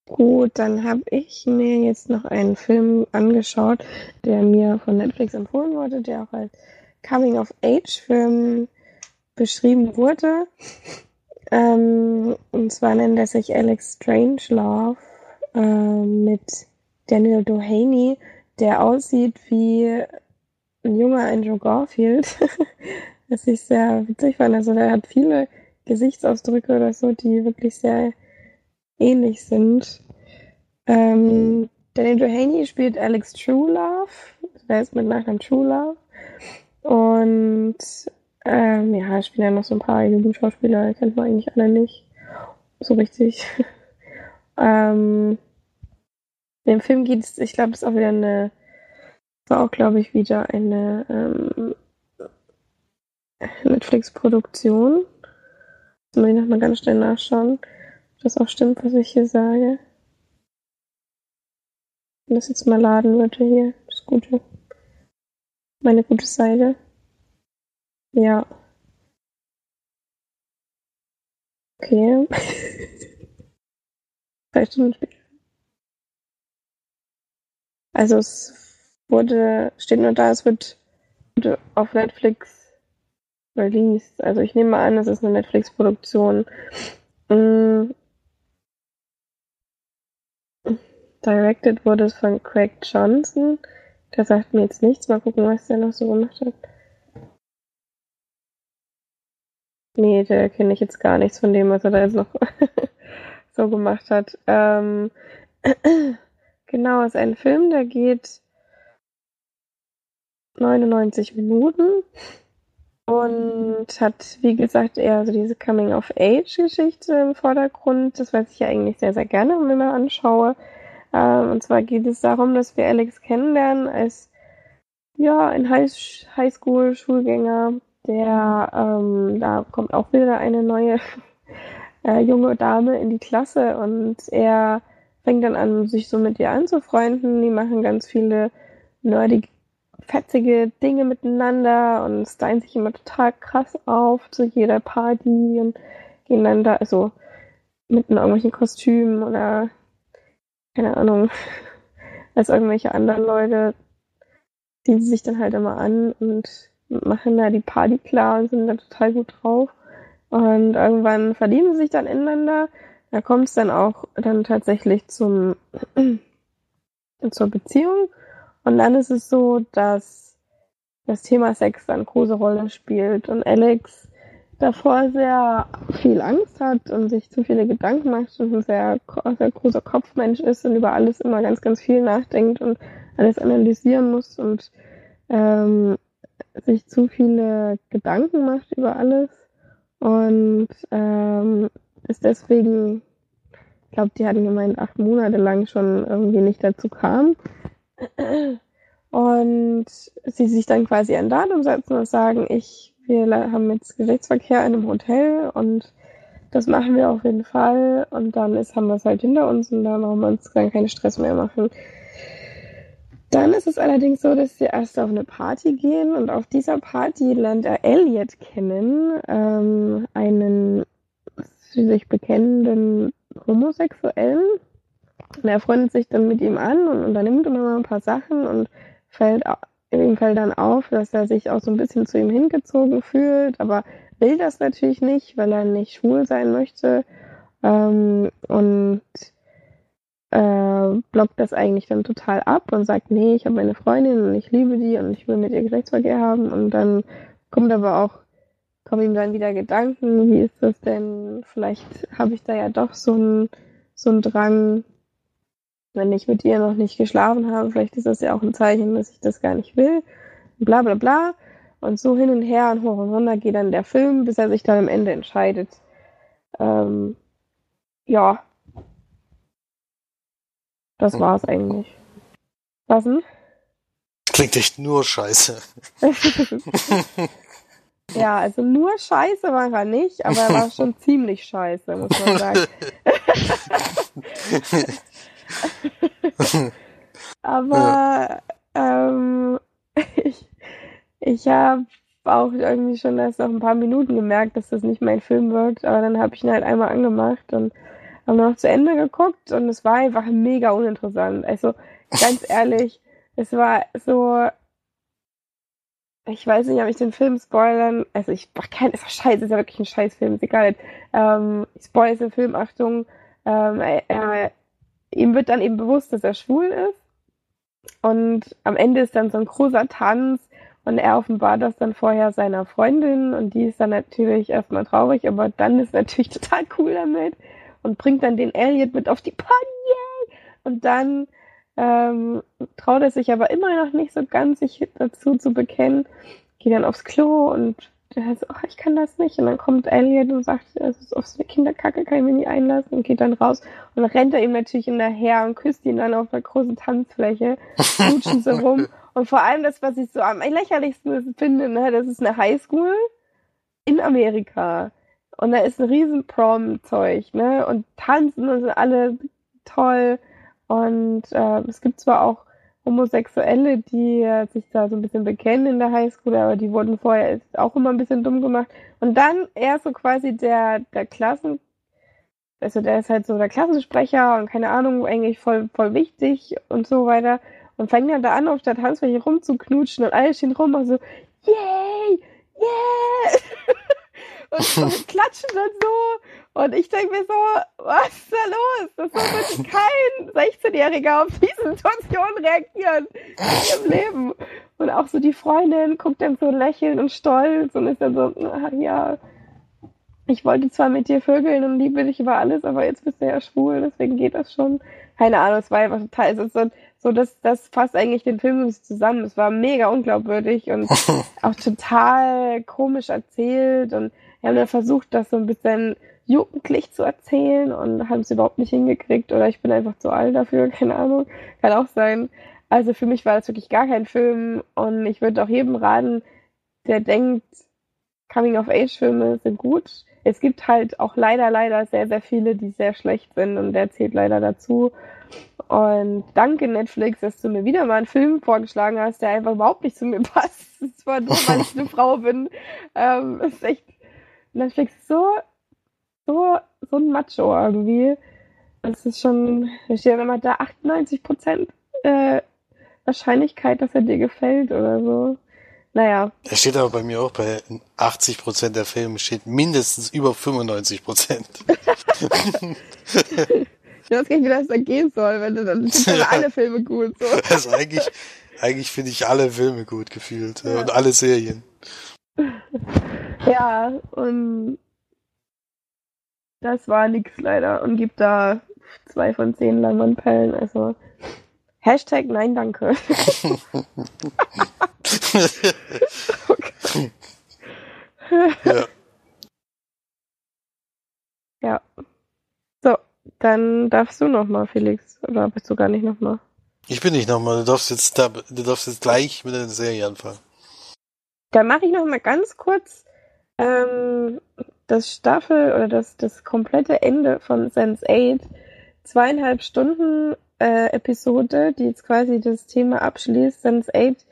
Gut, dann habe ich mir jetzt noch einen Film angeschaut, der mir von Netflix empfohlen wurde, der auch als Coming-of-Age-Film beschrieben wurde. Ähm, und zwar nennt er sich Alex Strangelove äh, mit Daniel Doheny, der aussieht wie ein junger Andrew Garfield. was ich sehr witzig fand. Also der hat viele Gesichtsausdrücke oder so, die wirklich sehr ähnlich sind. Ähm, Daniel Doheny spielt Alex Truelove. Der ist mit Nachnamen Truelove. Und ähm, ja, spielen ja noch so ein paar Jugendschauspieler, kennt man eigentlich alle nicht. So richtig. ähm, in dem Film geht es, ich glaube, es ist auch wieder eine, war auch, glaube ich, wieder eine ähm, Netflix-Produktion. Jetzt muss ich nochmal ganz schnell nachschauen, ob das auch stimmt, was ich hier sage. Wenn das jetzt mal laden würde hier, das Gute. Meine gute Seite. Ja. Okay. Drei Stunden später. Also es wurde, steht nur da, es wird auf Netflix released. Also ich nehme mal an, es ist eine Netflix-Produktion. Mm. Directed wurde es von Craig Johnson. Der sagt mir jetzt nichts. Mal gucken, was der noch so gemacht hat. Nee, der kenne ich jetzt gar nichts von dem, was er da jetzt noch so gemacht hat. Ähm, genau, ist ein Film, der geht 99 Minuten und hat, wie gesagt, eher so diese Coming-of-Age-Geschichte im Vordergrund. Das weiß ich ja eigentlich sehr, sehr gerne, wenn ich mir anschaue. Ähm, und zwar geht es darum, dass wir Alex kennenlernen als ja, ein Highschool-Schulgänger, der ähm, da kommt auch wieder eine neue äh, junge Dame in die Klasse und er fängt dann an, sich so mit ihr anzufreunden. Die machen ganz viele nerdige, fetzige Dinge miteinander und stylen sich immer total krass auf zu jeder Party und gehen dann da, also mit irgendwelchen Kostümen oder keine Ahnung, als irgendwelche anderen Leute ziehen sie sich dann halt immer an und machen da die Party klar und sind da total gut drauf. Und irgendwann verlieben sie sich dann ineinander. Da kommt es dann auch dann tatsächlich zum zur Beziehung. Und dann ist es so, dass das Thema Sex dann große Rolle spielt und Alex davor sehr viel Angst hat und sich zu viele Gedanken macht und ein sehr, sehr großer Kopfmensch ist und über alles immer ganz, ganz viel nachdenkt und alles analysieren muss und ähm, sich zu viele Gedanken macht über alles und ähm, ist deswegen, ich glaube, die hatten gemeint, acht Monate lang schon irgendwie nicht dazu kam. Und sie sich dann quasi ein Datum setzen und sagen, ich, wir haben jetzt Geschlechtsverkehr in einem Hotel und das machen wir auf jeden Fall. Und dann ist, haben wir es halt hinter uns und dann brauchen wir uns dann keinen Stress mehr machen. Dann ist es allerdings so, dass sie erst auf eine Party gehen und auf dieser Party lernt er Elliot kennen, ähm, einen sich bekennenden Homosexuellen. Und er freundet sich dann mit ihm an und unternimmt immer ein paar Sachen und fällt ihm fällt dann auf, dass er sich auch so ein bisschen zu ihm hingezogen fühlt, aber will das natürlich nicht, weil er nicht schwul sein möchte. Ähm, und äh, blockt das eigentlich dann total ab und sagt, nee, ich habe meine Freundin und ich liebe die und ich will mit ihr Geschlechtsverkehr haben und dann kommt aber auch, kommen ihm dann wieder Gedanken, wie ist das denn, vielleicht habe ich da ja doch so einen so Drang, wenn ich mit ihr noch nicht geschlafen habe, vielleicht ist das ja auch ein Zeichen, dass ich das gar nicht will, bla bla bla. Und so hin und her und hoch und runter geht dann der Film, bis er sich dann am Ende entscheidet. Ähm, ja, das war's eigentlich. Was denn? Klingt echt nur scheiße. ja, also nur scheiße war er nicht, aber er war schon ziemlich scheiße, muss man sagen. aber ähm, ich, ich habe auch irgendwie schon erst nach ein paar Minuten gemerkt, dass das nicht mein Film wird, aber dann habe ich ihn halt einmal angemacht und haben noch zu Ende geguckt und es war einfach mega uninteressant. Also ganz ehrlich, es war so, ich weiß nicht, ob ich den Film spoilern, also ich mach kein, ist doch scheiße, ist ja wirklich ein Scheißfilm, ist egal. Ähm, ich spoilere den Film, Achtung, ähm, er, ihm wird dann eben bewusst, dass er schwul ist. Und am Ende ist dann so ein großer Tanz und er offenbart das dann vorher seiner Freundin und die ist dann natürlich erstmal traurig, aber dann ist natürlich total cool damit und bringt dann den Elliot mit auf die Party. Und dann ähm, traut er sich aber immer noch nicht so ganz, sich dazu zu bekennen. Geht dann aufs Klo und der so, oh, ich kann das nicht. Und dann kommt Elliot und sagt, es ist auf so eine Kinderkacke, kann ich mich nicht einlassen und geht dann raus. Und dann rennt er ihm natürlich hinterher und küsst ihn dann auf der großen Tanzfläche, knutschen so rum. Und vor allem das, was ich so am lächerlichsten finde, ne, das ist eine Highschool in Amerika. Und da ist ein riesen Prom-Zeug, ne? Und tanzen und sind alle toll. Und äh, es gibt zwar auch Homosexuelle, die äh, sich da so ein bisschen bekennen in der Highschool, aber die wurden vorher auch immer ein bisschen dumm gemacht. Und dann er so quasi der, der Klassen, also der ist halt so der Klassensprecher und keine Ahnung, eigentlich voll, voll wichtig und so weiter. Und fängt dann da an, auf der Tanzfläche rumzuknutschen und alle stehen rum und so, yay, yeah! und, und klatschen dann so. Und ich denke mir so, was ist da los? Das wirklich kein 16-Jähriger auf diese Situation reagieren in ihrem Leben. Und auch so die Freundin guckt dann so lächelnd und stolz und ist dann so, ach ja, ich wollte zwar mit dir vögeln und liebe dich über alles, aber jetzt bist du ja schwul, deswegen geht das schon. Keine Ahnung, es war einfach total, es ist so, so das, das fasst eigentlich den Film zusammen. Es war mega unglaubwürdig und auch total komisch erzählt und wir haben dann versucht, das so ein bisschen jugendlich zu erzählen und haben es überhaupt nicht hingekriegt oder ich bin einfach zu alt dafür, keine Ahnung, kann auch sein. Also für mich war das wirklich gar kein Film und ich würde auch jedem raten, der denkt, Coming-of-Age-Filme sind gut. Es gibt halt auch leider, leider sehr, sehr viele, die sehr schlecht sind und der zählt leider dazu. Und danke Netflix, dass du mir wieder mal einen Film vorgeschlagen hast, der einfach überhaupt nicht zu mir passt. Das war nur, weil ich eine Frau bin. Ähm, ist echt Netflix so, so, so ein Macho irgendwie. Das ist schon, da steht dann immer da 98 Prozent äh, Wahrscheinlichkeit, dass er dir gefällt oder so. Naja. Er steht aber bei mir auch bei 80 Prozent der Filme steht mindestens über 95 Prozent. ich weiß gar nicht, wie das da gehen soll, wenn du dann sind ja. alle Filme gut. So. Also eigentlich, eigentlich finde ich alle Filme gut gefühlt ja. und alle Serien. Ja, und das war nix leider und gibt da zwei von zehn Leinwandperlen, also Hashtag nein, danke. okay. ja. ja. So, dann darfst du nochmal, Felix. Oder bist du gar nicht nochmal? Ich bin nicht nochmal. Du darfst jetzt, du darfst jetzt gleich mit der Serie anfangen. Dann mache ich nochmal ganz kurz ähm, das Staffel oder das, das komplette Ende von Sense 8, zweieinhalb Stunden äh, Episode, die jetzt quasi das Thema abschließt. Sense 8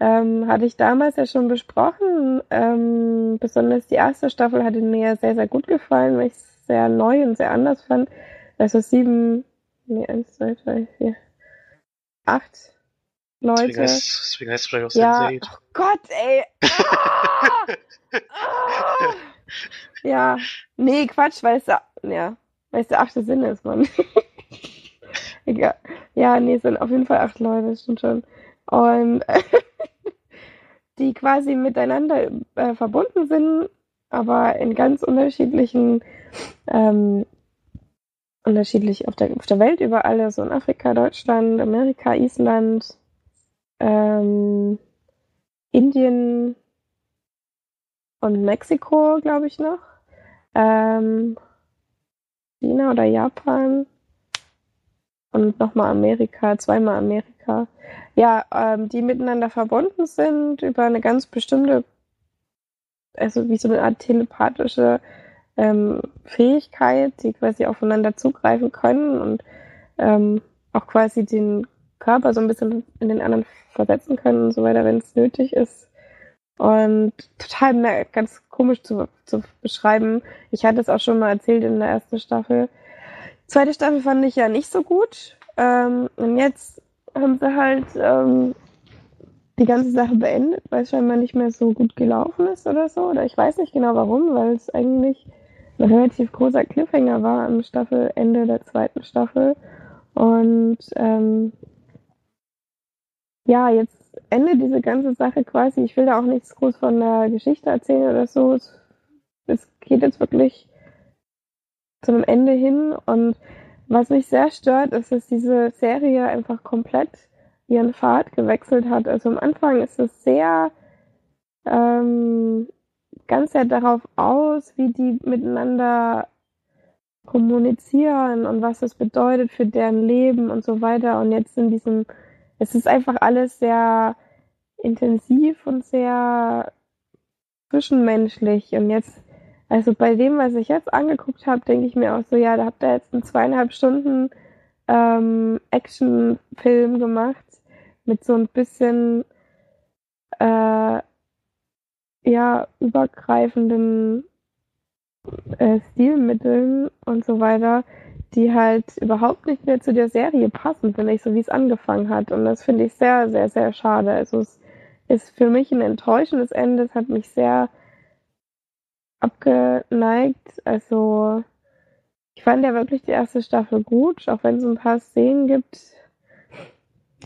ähm, hatte ich damals ja schon besprochen. Ähm, besonders die erste Staffel hatte mir sehr, sehr gut gefallen, weil ich es sehr neu und sehr anders fand. Also sieben, nee, eins, zwei, drei, vier, acht Leute. Deswegen heißt, deswegen heißt es vielleicht auch ja, Sense8. Oh Gott, ey. Ah! ah! Ja, nee, Quatsch, weil es der, ja, weil es der achte Sinn ist, Mann. Egal. Ja, nee, es sind auf jeden Fall acht Leute, das stimmt schon. Und die quasi miteinander äh, verbunden sind, aber in ganz unterschiedlichen, ähm, unterschiedlich auf der, auf der Welt überall, so also in Afrika, Deutschland, Amerika, Island, ähm, Indien und Mexiko, glaube ich noch. Ähm, China oder Japan und nochmal Amerika, zweimal Amerika. Ja, ähm, die miteinander verbunden sind über eine ganz bestimmte, also wie so eine Art telepathische ähm, Fähigkeit, die quasi aufeinander zugreifen können und ähm, auch quasi den Körper so ein bisschen in den anderen versetzen können und so weiter, wenn es nötig ist. Und total ganz komisch zu, zu beschreiben. Ich hatte es auch schon mal erzählt in der ersten Staffel. Zweite Staffel fand ich ja nicht so gut. Ähm, und jetzt haben sie halt ähm, die ganze Sache beendet, weil es scheinbar nicht mehr so gut gelaufen ist oder so. Oder ich weiß nicht genau warum, weil es eigentlich ein relativ großer Cliffhanger war am Staffelende der zweiten Staffel. Und ähm, ja, jetzt endet diese ganze Sache quasi. Ich will da auch nichts groß von der Geschichte erzählen oder so. Es, es geht jetzt wirklich zu einem Ende hin. Und was mich sehr stört, ist, dass diese Serie einfach komplett ihren Pfad gewechselt hat. Also am Anfang ist es sehr ähm, ganz sehr darauf aus, wie die miteinander kommunizieren und was das bedeutet für deren Leben und so weiter. Und jetzt in diesem, es ist einfach alles sehr intensiv und sehr zwischenmenschlich. Und jetzt, also bei dem, was ich jetzt angeguckt habe, denke ich mir auch so, ja, da habt ihr jetzt einen zweieinhalb Stunden ähm, Actionfilm gemacht mit so ein bisschen äh, ja übergreifenden äh, Stilmitteln und so weiter, die halt überhaupt nicht mehr zu der Serie passen, finde ich, so wie es angefangen hat. Und das finde ich sehr, sehr, sehr schade. Also es ist für mich ein enttäuschendes Ende. Es hat mich sehr abgeneigt. Also ich fand ja wirklich die erste Staffel gut, auch wenn es ein paar Szenen gibt,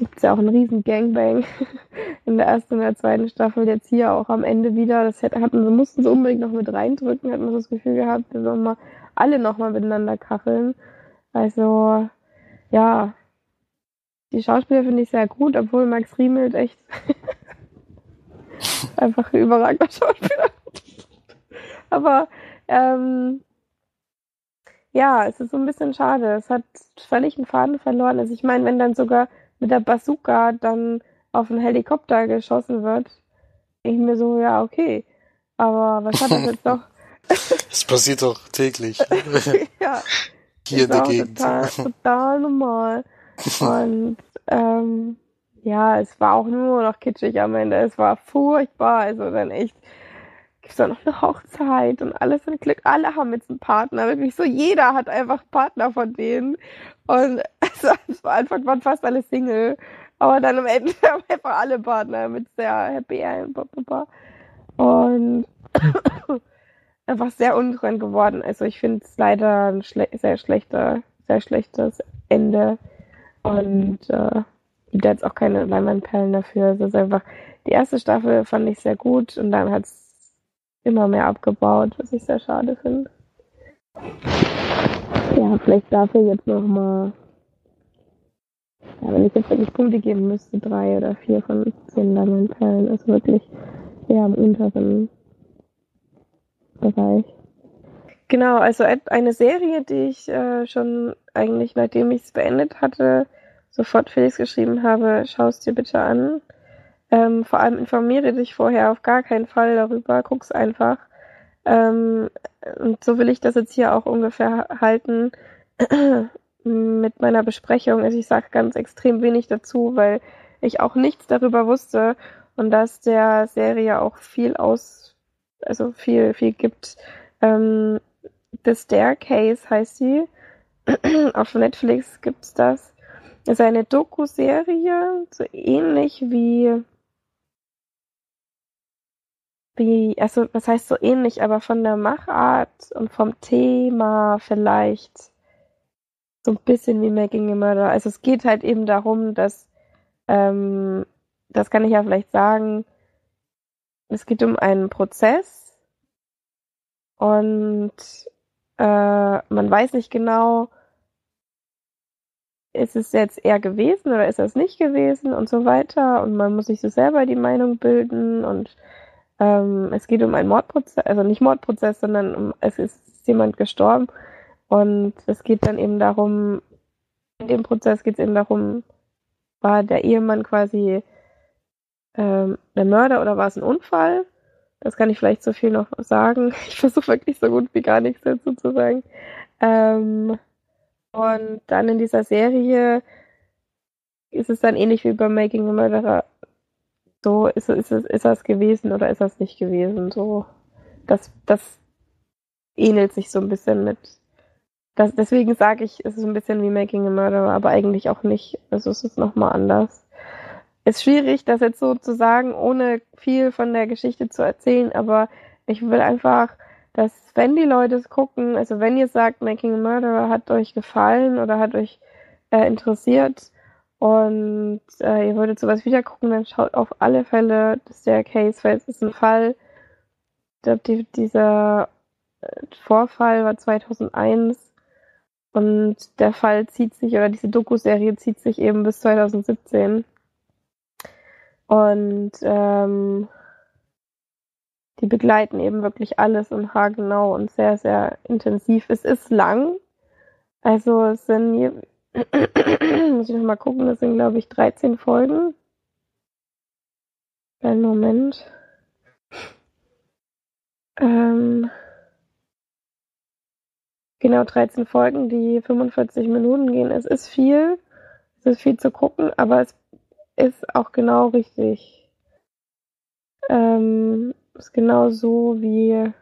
gibt es ja auch einen riesen Gangbang in der ersten und der zweiten Staffel, jetzt hier auch am Ende wieder. Das hatten, mussten sie unbedingt noch mit reindrücken, hat man das Gefühl gehabt, wir sollen mal alle nochmal miteinander kacheln. Also, ja, die Schauspieler finde ich sehr gut, obwohl Max Riemelt echt einfach ein überragender Schauspieler Aber, ähm, ja, es ist so ein bisschen schade. Es hat völlig einen Faden verloren. Also ich meine, wenn dann sogar mit der Bazooka dann auf einen Helikopter geschossen wird, ich mir so, ja, okay. Aber was hat das jetzt doch? Das passiert doch täglich. ja. Hier in der Gegend. Total, total normal. Und ähm, ja, es war auch nur noch kitschig am Ende. Es war furchtbar. Also dann echt gibt es da noch eine Hochzeit und alles in Glück. Alle haben jetzt einen Partner. Wirklich so, jeder hat einfach einen Partner von denen. Und also, am Anfang waren fast alle Single. Aber dann am Ende haben einfach alle Partner mit sehr Happy. Und einfach sehr untrend geworden. Also ich finde es leider ein schle sehr schlechter, sehr schlechtes Ende. Und äh, gibt jetzt auch keine Leinwandperlen dafür. Es ist einfach, die erste Staffel fand ich sehr gut und dann hat es immer mehr abgebaut, was ich sehr schade finde. Ja, vielleicht dafür jetzt nochmal. Ja, wenn ich jetzt wirklich Punkte geben müsste, drei oder vier von zehn Leinwandperlen. Also wirklich eher im unteren Bereich. Genau, also eine Serie, die ich äh, schon eigentlich, nachdem ich es beendet hatte, sofort Felix geschrieben habe, schau es dir bitte an. Ähm, vor allem informiere dich vorher auf gar keinen Fall darüber, guck's einfach. Ähm, und so will ich das jetzt hier auch ungefähr halten mit meiner Besprechung. Also ich sage ganz extrem wenig dazu, weil ich auch nichts darüber wusste und dass der Serie auch viel aus, also viel, viel gibt. Ähm, The Staircase heißt sie. Auf Netflix gibt's das. Das ist eine Doku-Serie, so ähnlich wie wie, also was heißt so ähnlich, aber von der Machart und vom Thema vielleicht so ein bisschen wie Making a Murder. Also es geht halt eben darum, dass, ähm, das kann ich ja vielleicht sagen, es geht um einen Prozess und äh, man weiß nicht genau, ist es jetzt eher gewesen oder ist es nicht gewesen und so weiter und man muss sich so selber die Meinung bilden und ähm, es geht um einen Mordprozess, also nicht Mordprozess, sondern um, es ist jemand gestorben. Und es geht dann eben darum, in dem Prozess geht es eben darum, war der Ehemann quasi ähm, der Mörder oder war es ein Unfall? Das kann ich vielleicht so viel noch sagen. Ich versuche wirklich so gut wie gar nichts dazu zu sagen. Ähm, und dann in dieser Serie ist es dann ähnlich wie bei Making a Murderer so, ist, ist, ist, ist das gewesen oder ist das nicht gewesen? So, das, das ähnelt sich so ein bisschen mit. Das, deswegen sage ich, es ist ein bisschen wie Making a Murderer, aber eigentlich auch nicht. Also es ist nochmal anders. ist schwierig, das jetzt so zu sagen, ohne viel von der Geschichte zu erzählen, aber ich will einfach, dass wenn die Leute es gucken, also wenn ihr sagt, Making a Murderer hat euch gefallen oder hat euch äh, interessiert und äh, ihr würdet sowas wieder gucken, dann schaut auf alle Fälle das Staircase, weil es ist ein Fall, ich die, dieser äh, Vorfall war 2001 und der Fall zieht sich, oder diese Doku-Serie zieht sich eben bis 2017. Und ähm, die begleiten eben wirklich alles und haargenau und sehr, sehr intensiv. Es ist lang. Also es sind, muss ich nochmal gucken, das sind glaube ich 13 Folgen. Einen Moment. Ähm, genau 13 Folgen, die 45 Minuten gehen. Es ist viel. Es ist viel zu gucken, aber es ist auch genau richtig. Ähm, ist genau so, wie,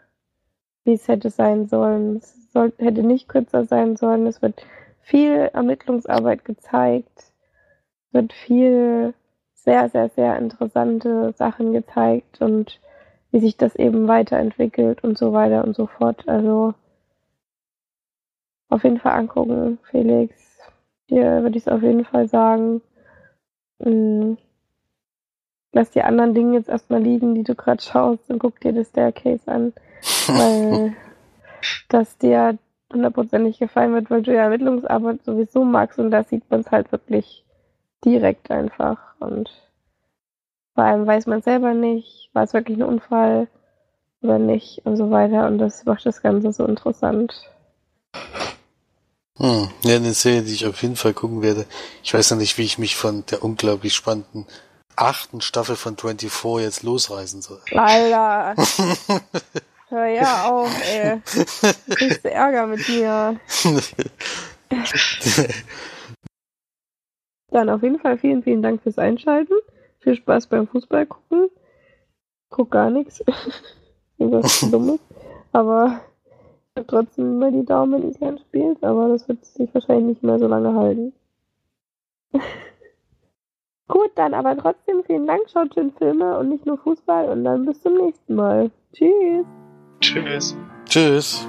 wie es hätte sein sollen. Es soll, hätte nicht kürzer sein sollen. Es wird viel Ermittlungsarbeit gezeigt. Wird viel sehr, sehr, sehr interessante Sachen gezeigt und wie sich das eben weiterentwickelt und so weiter und so fort. Also auf jeden Fall angucken, Felix. Dir würde ich es auf jeden Fall sagen. Hm lass die anderen Dinge jetzt erstmal liegen, die du gerade schaust und guck dir das Staircase an. weil das dir hundertprozentig gefallen wird, weil du ja Ermittlungsarbeit sowieso magst und da sieht man es halt wirklich direkt einfach und vor allem weiß man selber nicht, war es wirklich ein Unfall oder nicht und so weiter und das macht das Ganze so interessant. Hm, ja, eine Serie, die ich auf jeden Fall gucken werde. Ich weiß noch nicht, wie ich mich von der unglaublich spannenden achten Staffel von 24 jetzt losreißen soll. Alter. Hör ja auf, ey. Du kriegst Ärger mit mir. Dann auf jeden Fall vielen, vielen Dank fürs Einschalten. Viel Spaß beim Fußball gucken. Guck gar nichts. Irgendwas Dummes. Aber ich habe trotzdem immer die Daumen, wenn Island spielt. Aber das wird sich wahrscheinlich nicht mehr so lange halten. Gut, dann aber trotzdem vielen Dank. Schaut schön Filme und nicht nur Fußball. Und dann bis zum nächsten Mal. Tschüss. Tschüss. Tschüss.